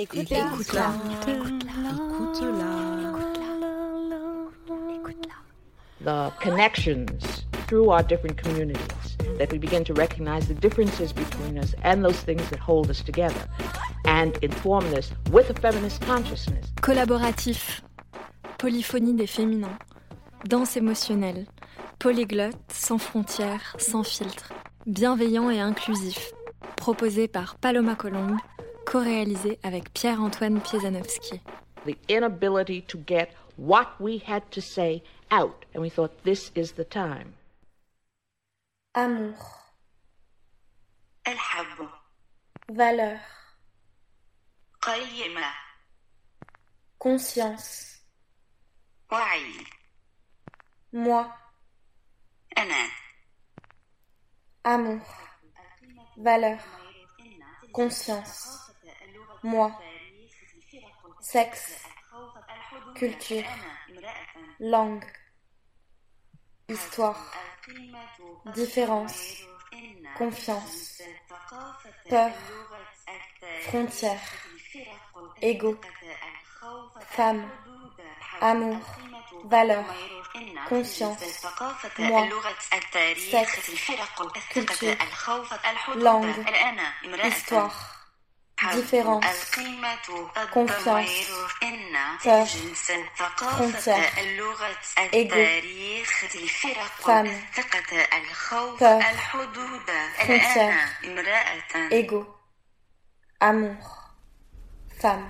Écoute-la. Écoute-la. Écoute-la. Écoute-la. The connections through our different communities that we begin to recognize the differences between us and those things that hold us together and inform this with a feminist consciousness. Collaboratif. Polyphonie des féminins. Danse émotionnelle. Polyglotte, sans frontières, sans filtre. Bienveillant et inclusif. Proposé par Paloma Colombe co-réalisé avec Pierre-Antoine Piezanowski. The inability to get what we had to say out, and we thought this is the time. Amour. الحب. Valeur. قيمة. Conscience. وعي. Moi. أنا. Amour. Valeur. Conscience. moi, sexe, culture, langue, histoire, différence, confiance, peur, frontière, ego, femme, amour, valeur, conscience, moi, sexe, culture, langue, histoire, différence, confiance, peur, frontière, ego, femme, peur, frontière, ego, amour, femme.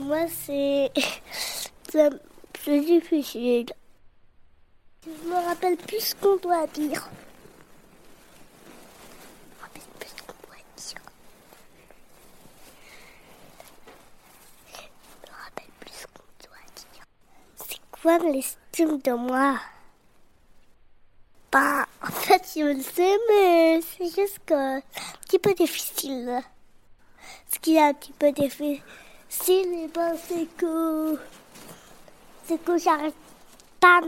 Moi, c'est. c'est difficile. Je me rappelle plus ce qu'on doit dire. Je me rappelle plus ce qu'on doit dire. Je me rappelle plus qu'on doit dire. C'est quoi l'estime de moi? Bah, en fait, je le sais, mais c'est juste que un petit peu difficile. Ce qui est un petit peu difficile si, mais ben, c'est que. C'est que j'arrive pas.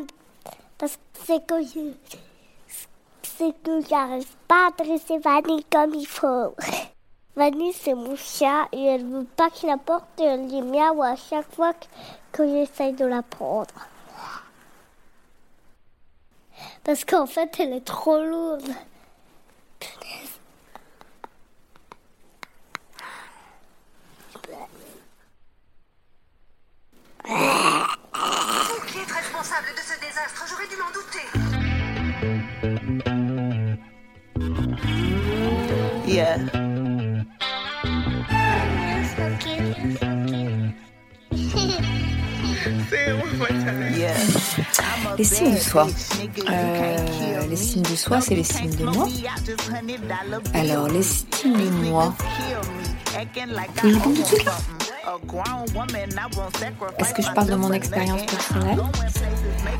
Parce que c'est que je. C'est que j'arrive pas à dresser Vanille comme il faut. Vanille, c'est mon chat et elle veut pas qu'il apporte les miaou à chaque fois que, j'essaye de la prendre. Parce qu'en fait, elle est trop lourde. Qui est responsable de ce désastre? J'aurais dû m'en douter. Yeah. Yeah. Les signes de soi. Euh, les signes de soi, c'est les signes de moi. Alors, les signes de moi. Vous tout de suite est-ce que je parle de mon expérience personnelle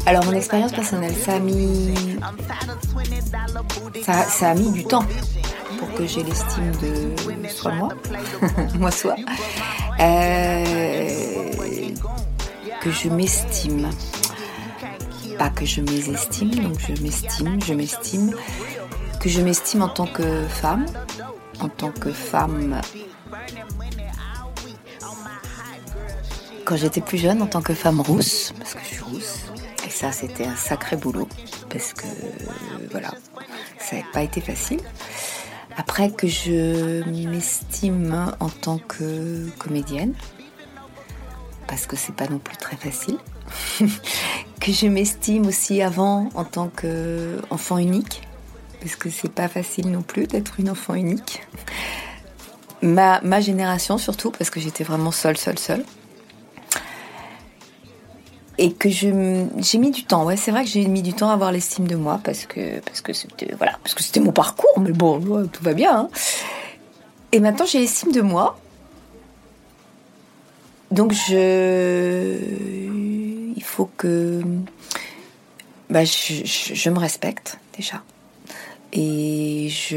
Alors mon expérience personnelle, ça a mis, ça, a mis du temps pour que j'ai l'estime de soit moi, moi soit, euh, que je m'estime, pas que je mésestime, donc je m'estime, je m'estime, que je m'estime en tant que femme, en tant que femme quand j'étais plus jeune en tant que femme rousse, parce que je suis rousse. Et ça, c'était un sacré boulot, parce que voilà, ça n'a pas été facile. Après que je m'estime en tant que comédienne, parce que c'est pas non plus très facile. que je m'estime aussi avant en tant qu'enfant unique, parce que c'est pas facile non plus d'être une enfant unique. Ma, ma génération surtout, parce que j'étais vraiment seule, seule, seule et que je j'ai mis du temps. Ouais, c'est vrai que j'ai mis du temps à avoir l'estime de moi parce que parce que c'était voilà parce que c'était mon parcours. Mais bon, tout va bien. Hein. Et maintenant j'ai l'estime de moi. Donc je il faut que bah, je, me respecte déjà. Et je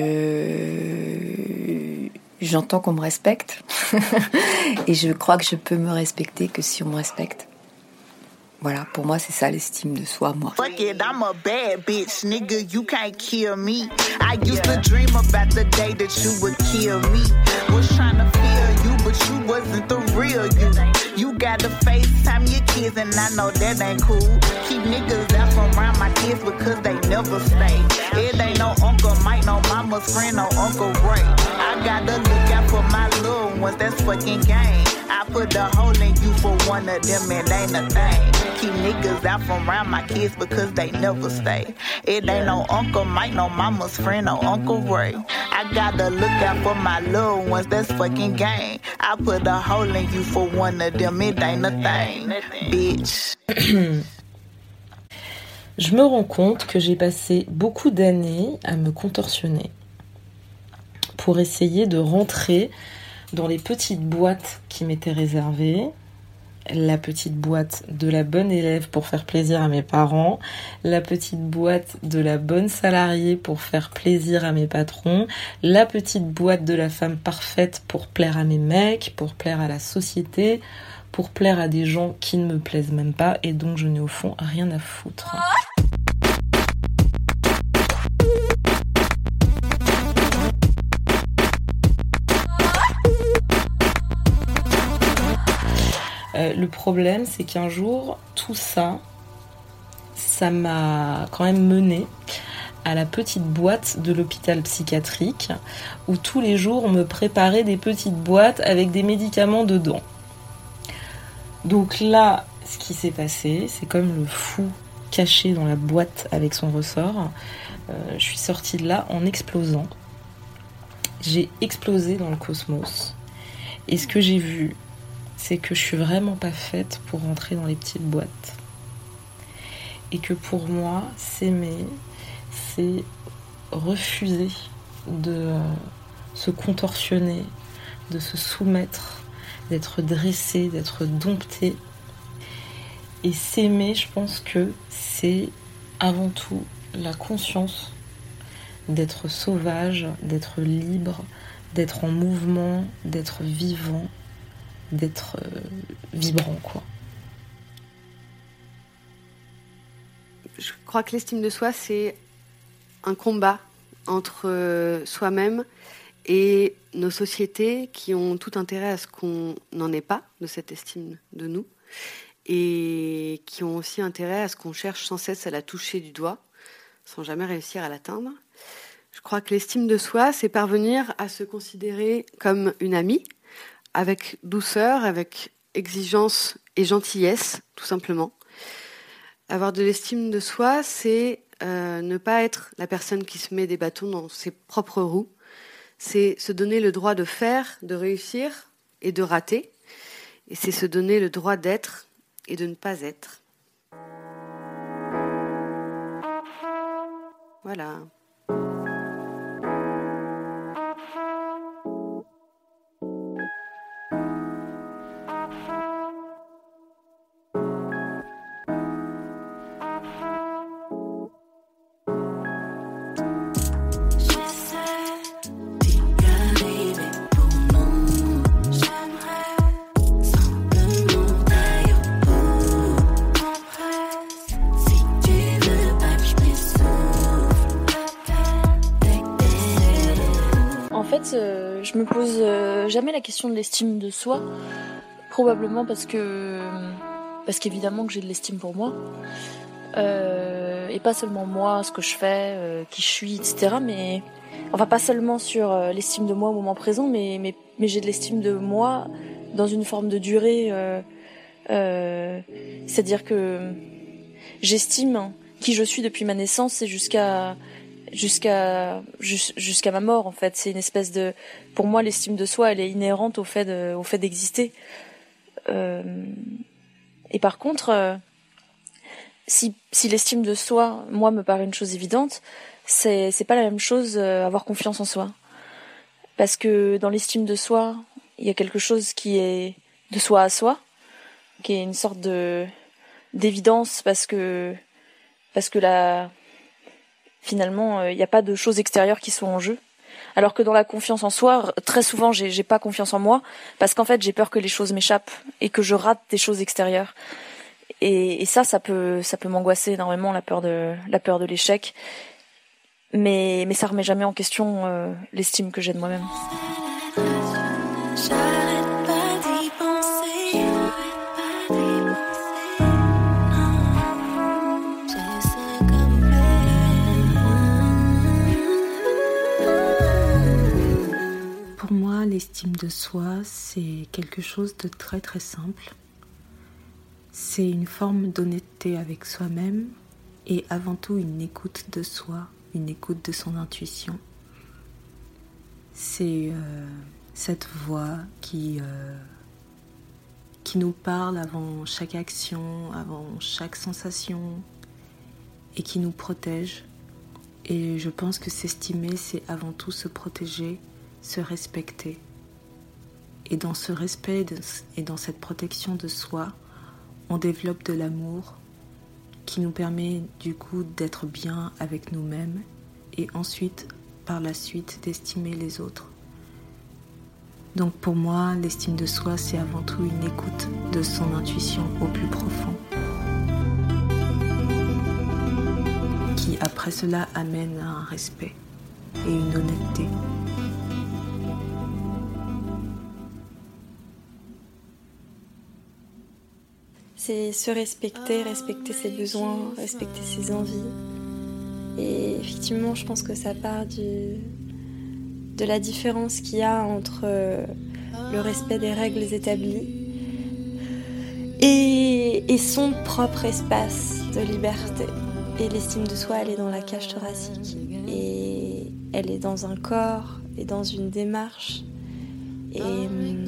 j'entends qu'on me respecte. et je crois que je peux me respecter que si on me respecte. Voilà, pour moi, c'est ça l'estime de soi, moi. Fuck it, I'm a bad bitch, nigga, you can't kill me. I used to dream about the day that you would kill me. Was trying to feel you, but you wasn't the real you. You got to FaceTime your kids, and I know that ain't cool. Keep niggas out from around my kids because they never stay. It ain't no Uncle Mike, no mama's friend, no Uncle Ray. I gotta look ones, that's fucking game. I put a hole in you for one of them, it ain't a thing. Keep niggas out from around my kids because they never stay. It ain't no Uncle Mike, no mama's friend, no Uncle Ray. I gotta look out for my little ones, that's fucking game. I put a hole in you for one of them, it ain't a thing. Bitch. Je me rends compte que j'ai passé beaucoup d'années à me contorsionner pour essayer de rentrer dans les petites boîtes qui m'étaient réservées. La petite boîte de la bonne élève pour faire plaisir à mes parents, la petite boîte de la bonne salariée pour faire plaisir à mes patrons, la petite boîte de la femme parfaite pour plaire à mes mecs, pour plaire à la société, pour plaire à des gens qui ne me plaisent même pas et donc je n'ai au fond rien à foutre. Le problème, c'est qu'un jour, tout ça, ça m'a quand même mené à la petite boîte de l'hôpital psychiatrique où tous les jours on me préparait des petites boîtes avec des médicaments dedans. Donc là, ce qui s'est passé, c'est comme le fou caché dans la boîte avec son ressort. Euh, je suis sortie de là en explosant. J'ai explosé dans le cosmos. Et ce que j'ai vu, c'est que je suis vraiment pas faite pour rentrer dans les petites boîtes. Et que pour moi, s'aimer, c'est refuser de se contorsionner, de se soumettre, d'être dressé, d'être dompté. Et s'aimer, je pense que c'est avant tout la conscience d'être sauvage, d'être libre, d'être en mouvement, d'être vivant, d'être euh, vibrant, quoi. Je crois que l'estime de soi, c'est un combat entre euh, soi-même et nos sociétés qui ont tout intérêt à ce qu'on n'en ait pas de cette estime de nous et qui ont aussi intérêt à ce qu'on cherche sans cesse à la toucher du doigt sans jamais réussir à l'atteindre. Je crois que l'estime de soi, c'est parvenir à se considérer comme une amie, avec douceur, avec exigence et gentillesse, tout simplement. Avoir de l'estime de soi, c'est euh, ne pas être la personne qui se met des bâtons dans ses propres roues. C'est se donner le droit de faire, de réussir et de rater. Et c'est se donner le droit d'être et de ne pas être. Voilà. Question de l'estime de soi, probablement parce que parce qu'évidemment que j'ai de l'estime pour moi. Euh, et pas seulement moi, ce que je fais, euh, qui je suis, etc. Mais enfin pas seulement sur l'estime de moi au moment présent, mais mais, mais j'ai de l'estime de moi dans une forme de durée. C'est-à-dire que j'estime qui je suis depuis ma naissance et jusqu'à jusqu'à jusqu'à ma mort en fait. C'est une espèce de pour moi l'estime de soi elle est inhérente au fait au fait d'exister. Euh, et par contre euh, si si l'estime de soi moi me paraît une chose évidente c'est c'est pas la même chose euh, avoir confiance en soi. Parce que dans l'estime de soi il y a quelque chose qui est de soi à soi qui est une sorte de d'évidence parce que parce que là finalement il n'y a pas de choses extérieures qui sont en jeu. Alors que dans la confiance en soi, très souvent, j'ai, j'ai pas confiance en moi parce qu'en fait, j'ai peur que les choses m'échappent et que je rate des choses extérieures. Et, et ça, ça peut, ça peut m'angoisser énormément la peur de, la peur de l'échec. Mais, mais ça remet jamais en question euh, l'estime que j'ai de moi-même. L'estime de soi, c'est quelque chose de très très simple. C'est une forme d'honnêteté avec soi-même et avant tout une écoute de soi, une écoute de son intuition. C'est euh, cette voix euh, qui nous parle avant chaque action, avant chaque sensation et qui nous protège. Et je pense que s'estimer, c'est avant tout se protéger, se respecter. Et dans ce respect et dans cette protection de soi, on développe de l'amour qui nous permet du coup d'être bien avec nous-mêmes et ensuite, par la suite, d'estimer les autres. Donc pour moi, l'estime de soi, c'est avant tout une écoute de son intuition au plus profond. Qui après cela amène à un respect et une honnêteté. C'est se respecter, respecter ses besoins, respecter ses envies. Et effectivement, je pense que ça part du, de la différence qu'il y a entre euh, le respect des règles établies et, et son propre espace de liberté. Et l'estime de soi, elle est dans la cage thoracique. Et elle est dans un corps et dans une démarche. Et hum,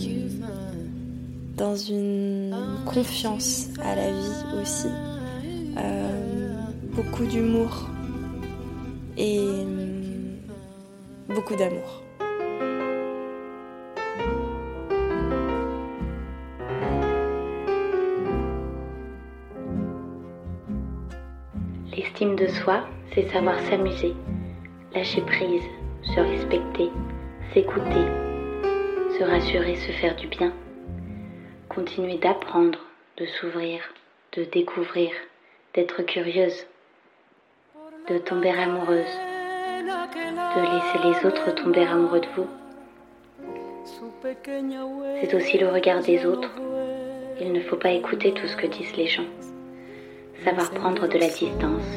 dans une confiance à la vie aussi, euh, beaucoup d'humour et euh, beaucoup d'amour. L'estime de soi, c'est savoir s'amuser, lâcher prise, se respecter, s'écouter, se rassurer, se faire du bien continuer d'apprendre, de s'ouvrir, de découvrir, d'être curieuse, de tomber amoureuse, de laisser les autres tomber amoureux de vous. C'est aussi le regard des autres. Il ne faut pas écouter tout ce que disent les gens. Savoir prendre de la distance.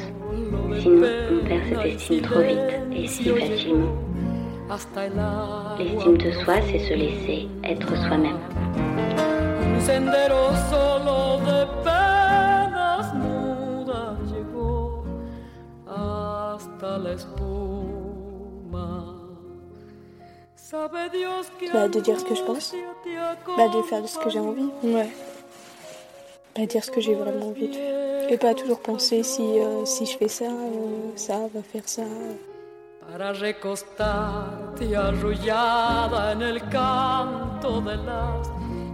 Sinon, on perd cette estime trop vite et si facilement. L'estime de soi, c'est se laisser être soi-même. Sendero solo de penas mudas llegó hasta la espuma. Bah, de dire ce que je pense. Bah, de faire ce que j'ai envie. Ouais. Bah, dire ce que j'ai vraiment envie de faire. Et pas toujours penser si, euh, si je fais ça, euh, ça va faire ça. Para recostarte arrullada en el canto de las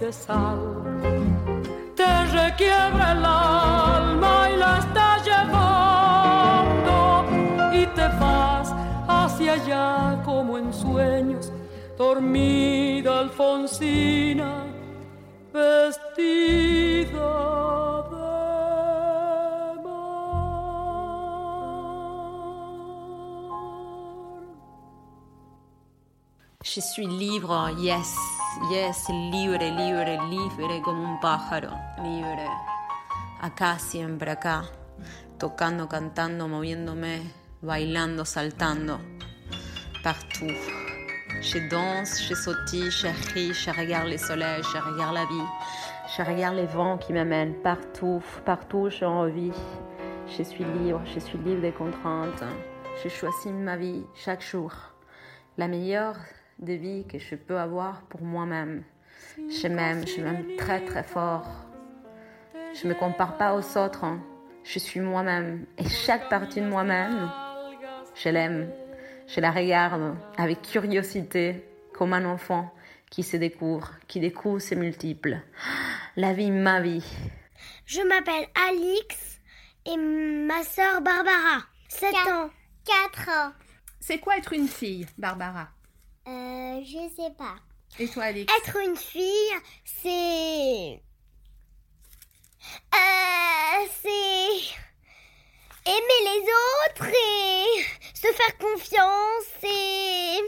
de sal. Te requiebra y la llevando. Vas hacia como en sueños, dormida Alfonsina, vestida libre, yes, yes, libre, libre, libre como un pájaro, libre. Acá, siempre acá, tocando, cantando, moviéndome, bailando, saltando, partout. Je danse, je sautille, je ris, je regarde le soleil, je regarde la vie. Je regarde les vents qui m'amènent partout, partout j'ai envie. Je suis libre, je suis libre des contraintes. Je choisis ma vie chaque jour. La meilleure des vies que je peux avoir pour moi-même. Je m'aime, je m'aime très très fort. Je ne me compare pas aux autres. hein. Je suis moi-même. Et chaque partie de moi-même, je l'aime. Je la regarde avec curiosité, comme un enfant qui se découvre, qui découvre ses multiples. La vie, ma vie. Je m'appelle Alix et ma sœur Barbara. 7 ans. 4 ans. C'est quoi être une fille, Barbara? Euh, je sais pas. Et toi, Alix Être une fille, c'est. Euh, c'est. Aimer les autres et se faire confiance et.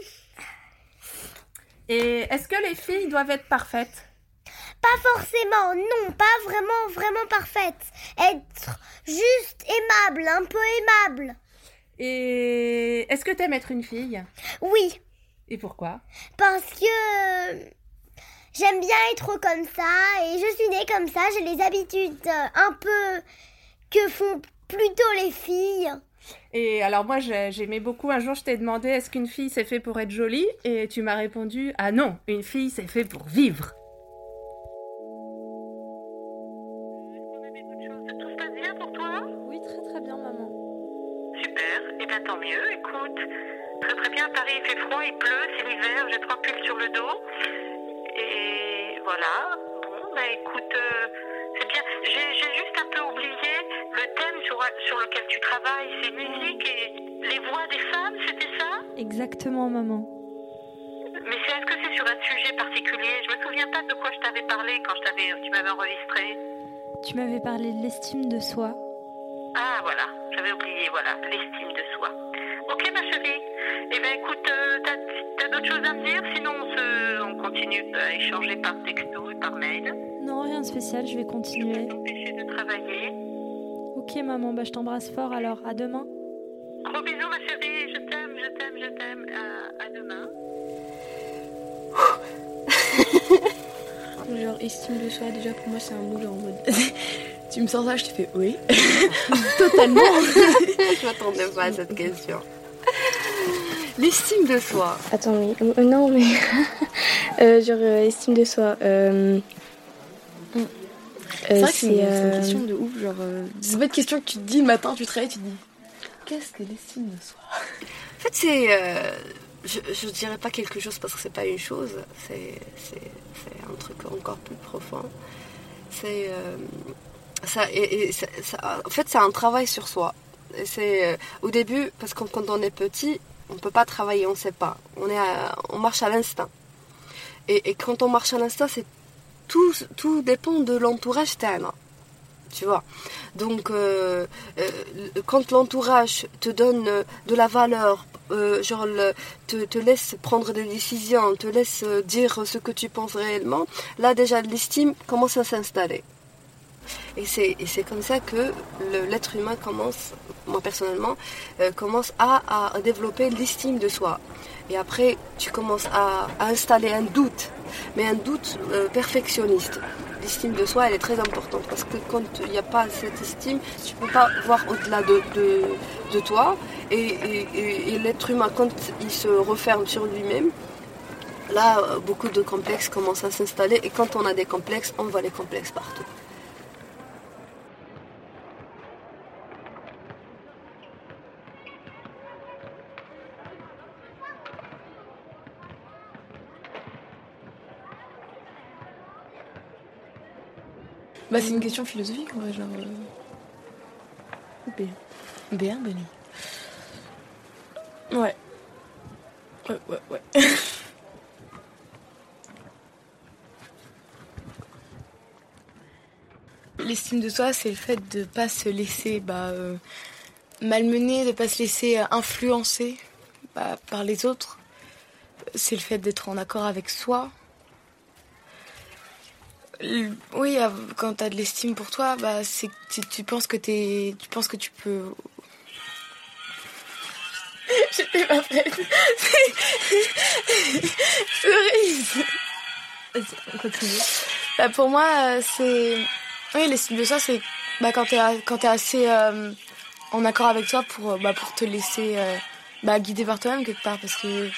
Et est-ce que les filles doivent être parfaites? Pas forcément, non, pas vraiment, vraiment parfaite. Être juste aimable, un peu aimable. Et est-ce que t'aimes être une fille? Oui, Et pourquoi? Parce que. J'aime bien être comme ça et je suis née comme ça, j'ai les habitudes euh, un peu que font plutôt les filles. Et alors moi j'ai- j'aimais beaucoup, un jour je t'ai demandé est-ce qu'une fille c'est fait pour être jolie? Et tu m'as répondu ah non, une fille c'est fait pour vivre. Il pleut, c'est l'hiver, j'ai trois pulls sur le dos. Et voilà, bon, ben écoute, euh, c'est bien. J'ai juste un peu oublié le thème sur, sur lequel tu travailles, c'est musique et les voix des femmes, c'était ça? Exactement, maman. Mais est-ce que c'est sur un sujet particulier? Je me souviens pas de quoi je t'avais parlé quand je t'avais, tu m'avais enregistré. Tu m'avais parlé de l'estime de soi. Ah voilà, j'avais oublié, voilà, l'estime de soi. Ok ma chérie. Eh ben écoute, euh, t'as, d'autres choses à me dire? Sinon on, se, on continue à échanger par texto et par mail. Non, rien de spécial, je vais continuer. T'empêcher de travailler. Ok, maman, bah je t'embrasse fort alors. À demain. Gros bisous ma chérie, je t'aime, je t'aime, je t'aime. À, à demain. Genre, estime de soi, déjà pour moi, c'est un mot genre en mode. tu me sens ça, je te fais oui. Totalement. je m'attendais pas à cette question. L'estime de soi. Attends, mais. euh, non, mais. euh, genre, euh, estime de soi. Euh, euh, C'est vrai que c'est une, euh, question de ouf. Genre, euh, c'est pas une question que tu te dis le matin, tu te réveilles, tu te dis qu'est-ce que l'estime de soi? En fait, c'est. euh, je, je dirais pas quelque chose parce que c'est pas une chose, c'est, un truc encore plus profond. C'est. euh, ça, et, et ça- ça- en fait, c'est un travail sur soi. C'est euh, au début, parce que quand on est petit, on peut pas travailler, on sait pas. On, est on marche à l'instinct. Et, quand on marche à l'instinct, c'est tout, tout dépend de l'entourage externe. Tu vois Donc, euh, euh, quand l'entourage te donne euh, de la valeur, genre te, te laisse prendre des décisions, te laisse dire ce que tu penses réellement, là déjà l'estime commence à s'installer. Et c'est, comme ça que l'être humain commence, moi personnellement, euh, commence à, développer l'estime de soi. Et après, tu commences à, installer un doute, mais un doute euh, perfectionniste. L'estime de soi, elle est très importante parce que quand il n'y a pas cette estime, tu ne peux pas voir au-delà de, toi. Et, l'être humain, quand il se referme sur lui-même, là, beaucoup de complexes commencent à s'installer. Et quand on a des complexes, on voit les complexes partout. Bah, c'est une question philosophique en vrai, genre. euh, Bien. Bien, Benny. Ouais. Ouais, ouais, ouais. L'estime de soi, c'est le fait de pas se laisser bah, euh, malmener, de pas se laisser influencer bah, par les autres. C'est le fait d'être en accord avec soi. Oui, euh, quand t'as de l'estime pour toi, bah, c'est que tu, tu penses que t'es, tu penses que tu peux. J'étais pas prête. Cerise. Continue. Bah, pour moi, euh, c'est. Oui, l'estime de soi, c'est bah, quand t'es es assez euh, en accord avec toi pour, bah, pour te laisser bah, guider par toi-même quelque part. Parce que.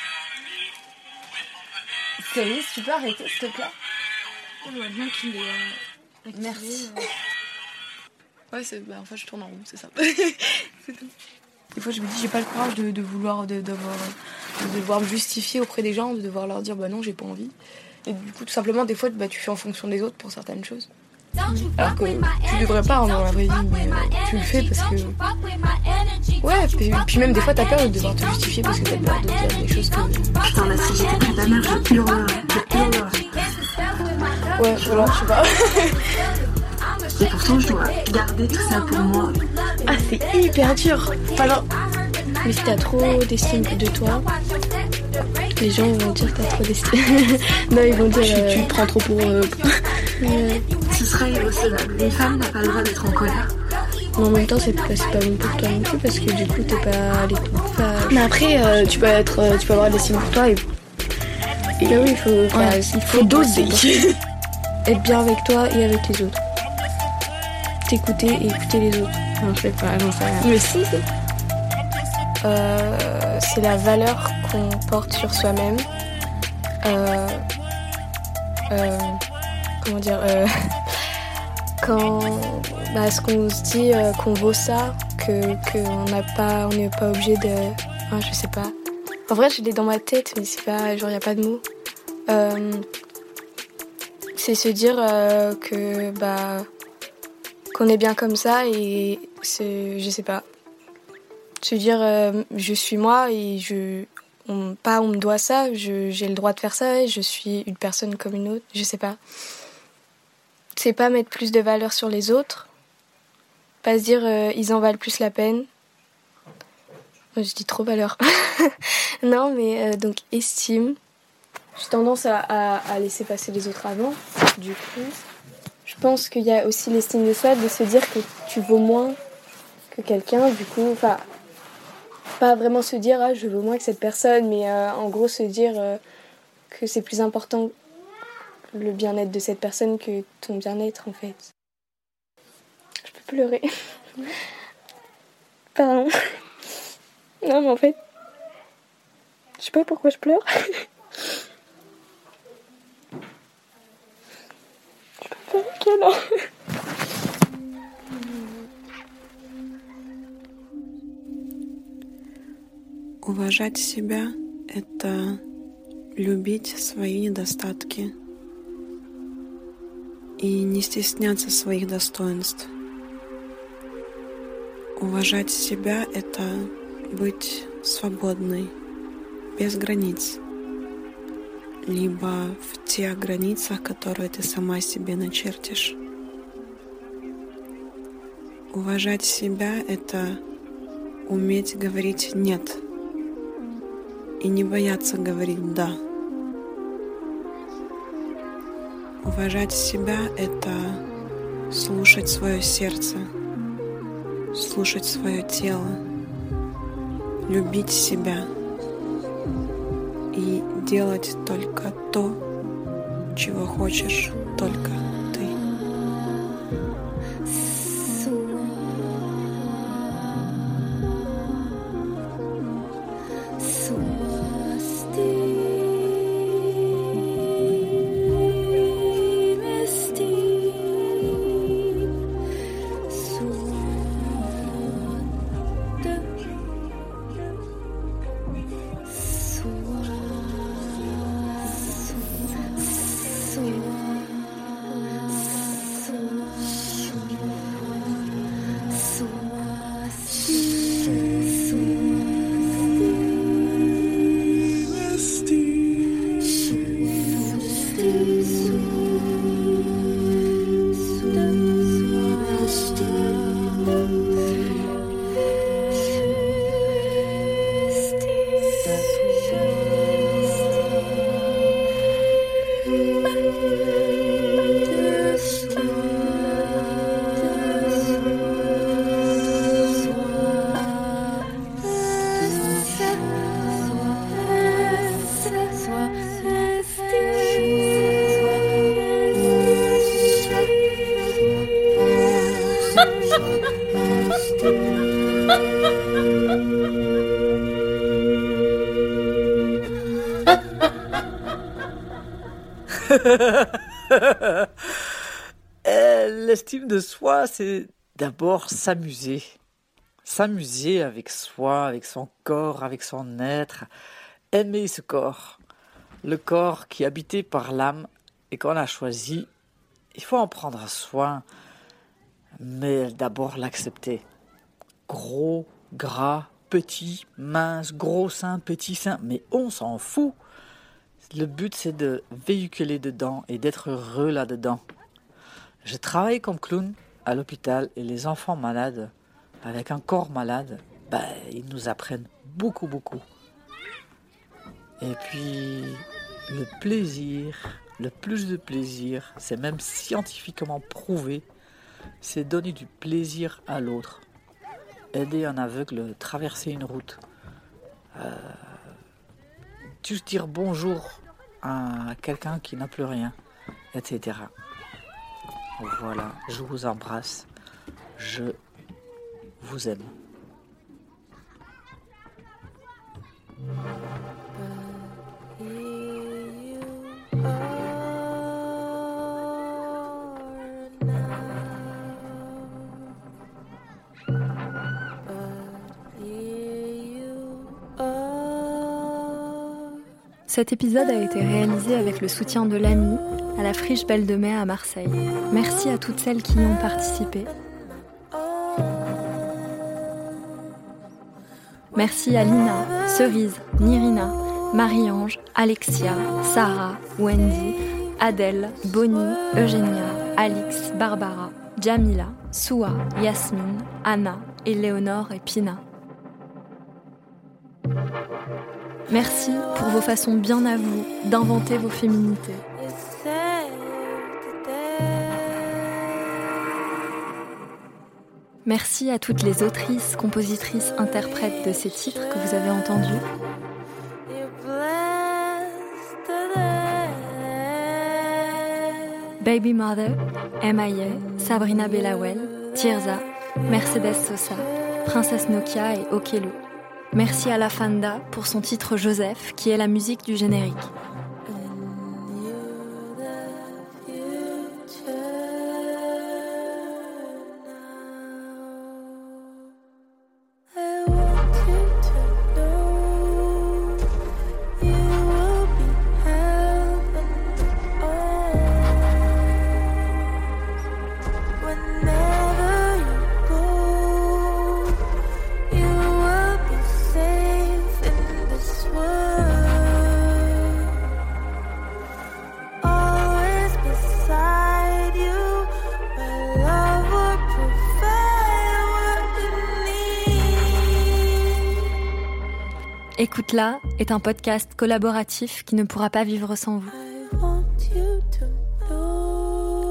Céline, tu peux arrêter, s'il te plaît? On voit bien qu'il est. Merci. Ouais, c'est, bah, en fait, je tourne en rond, c'est ça. c'est tout. Des fois, je me dis, j'ai pas le courage de, de vouloir, de, devoir, de devoir me justifier auprès des gens, de devoir leur dire, bah non, j'ai pas envie. Et du coup, tout simplement, des fois, bah, tu fais en fonction des autres pour certaines choses. Alors que tu devrais pas hein, dans la vraie vie, mais euh, tu le fais parce que. Ouais, puis, puis même des fois, t'as peur de devoir te justifier parce que t'as peur de dire des choses que. Putain, là, si j'étais je hurlerais. Je hurlerais. Ouais, voilà, je sais pas. Et pourtant, je dois garder tout ça pour moi. Ah, c'est hyper dur. Alors, mais si t'as trop d'estime de toi, les gens vont dire que t'as trop d'estime. non, ils vont dire euh... tu te prends trop pour. Euh... Ce serait irrecevable. Une femme n'a pas le droit d'être en colère. Mais en même temps, c'est pas, pas bon pour toi non plus parce que du coup, t'es pas l'écoute. Pas... Mais après, euh, tu peux être, euh, tu peux avoir de l'estime pour toi et. et bah oui, il faut, ouais, il faut doser. Être bien avec toi et avec les autres. T'écouter et écouter les autres. Non, je sais pas, j'en sais rien. Mais si, si. Euh, c'est la valeur qu'on porte sur soi-même. Euh, euh, comment dire Quand bah, ce qu'on se dit qu'on vaut ça, que qu'on n'a pas, on n'est pas obligé de, enfin, je sais pas. En vrai, je l'ai dans ma tête, mais c'est pas, genre y a pas de mots. Euh, c'est se dire que bah qu'on est bien comme ça et c'est, je sais pas se dire euh, je suis moi et je pas on me doit ça, j'ai le droit de faire ça, et je suis une personne comme une autre, je sais pas. C'est pas mettre plus de valeur sur les autres, pas se dire euh, ils en valent plus la peine. Je dis trop valeur. non, mais euh, donc estime. J'ai tendance à, laisser passer les autres avant. Du coup, je pense qu'il y a aussi l'estime de soi, de se dire que tu vaux moins que quelqu'un. Du coup, enfin, pas vraiment se dire ah, je veux moins que cette personne, mais euh, en gros se dire euh, que c'est plus important le bien-être de cette personne que ton bien-être en fait. Je peux pleurer. Pardon. Non mais en fait, je sais pas pourquoi je pleure. pleurer quelle Уважать себя — это любить свои недостатки и не стесняться своих достоинств. Уважать себя — это быть свободной, без границ, либо в тех границах, которые ты сама себе начертишь. Уважать себя — это уметь говорить «нет», и не бояться говорить «да». Уважать себя — это слушать свое сердце, слушать свое тело, любить себя и делать только то, чего хочешь только l'estime de soi, c'est d'abord s'amuser. S'amuser avec soi, avec son corps, avec son être. Aimer ce corps. Le corps qui est habité par l'âme et qu'on a choisi. Il faut en prendre soin, mais d'abord l'accepter. Gros, gras, petit, mince, gros sein, petit sein, mais on s'en fout. Le but, c'est de véhiculer dedans et d'être heureux là-dedans. Je travaille comme clown à l'hôpital et les enfants malades, avec un corps malade, ben, ils nous apprennent beaucoup, beaucoup. Et puis, le plaisir, le plus de plaisir, c'est même scientifiquement prouvé, c'est donner du plaisir à l'autre. Aider un aveugle traverser une route. Euh, juste dire bonjour à quelqu'un qui n'a plus rien, etc. Voilà, je vous embrasse. Je vous aime. Cet épisode a été réalisé avec le soutien de l'AMI la Friche Belle de Mai à Marseille. Merci à toutes celles qui y ont participé. Merci à Lina, Cerise, Nirina, Marie-Ange, Alexia, Sarah, Wendy, Adèle, Bonnie, Eugénia, Alix, Barbara, Jamila, Soua, Yasmine, Anna, Éléonore et Pina. Merci pour vos façons bien à vous d'inventer vos féminités. Merci à toutes les autrices, compositrices, interprètes de ces titres que vous avez entendus. Baby Mother, M.I.A., Sabrina Belawel, Tirza, Mercedes Sosa, Princesse Nokia et Okelo. Merci à La Fanda pour son titre Joseph, qui est la musique du générique. Écoute là est un podcast collaboratif qui ne pourra pas vivre sans vous.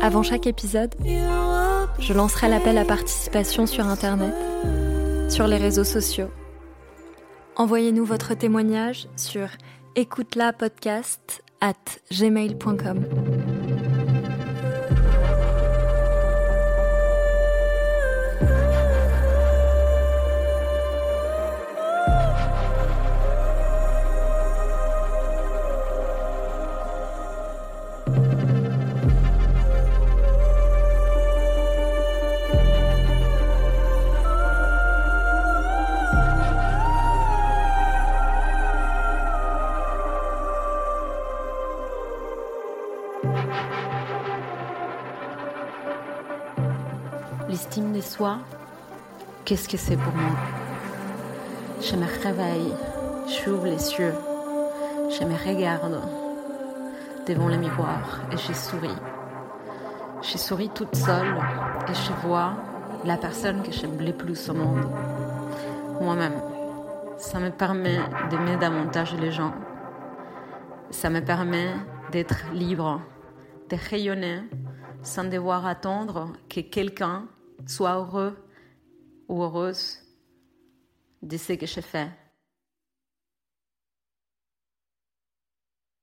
Avant chaque épisode, je lancerai l'appel à participation sur Internet, sur les réseaux sociaux. Envoyez-nous votre témoignage sur écoute podcast at gmail.com. Qu'est-ce que c'est pour moi Je me réveille, j'ouvre les yeux, je me regarde devant le miroir et je souris. Je souris toute seule et je vois la personne que j'aime le plus au monde, moi-même. Ça me permet d'aimer davantage les gens. Ça me permet d'être libre, de rayonner sans devoir attendre que quelqu'un soit heureux ou heureuse de ce que je fais.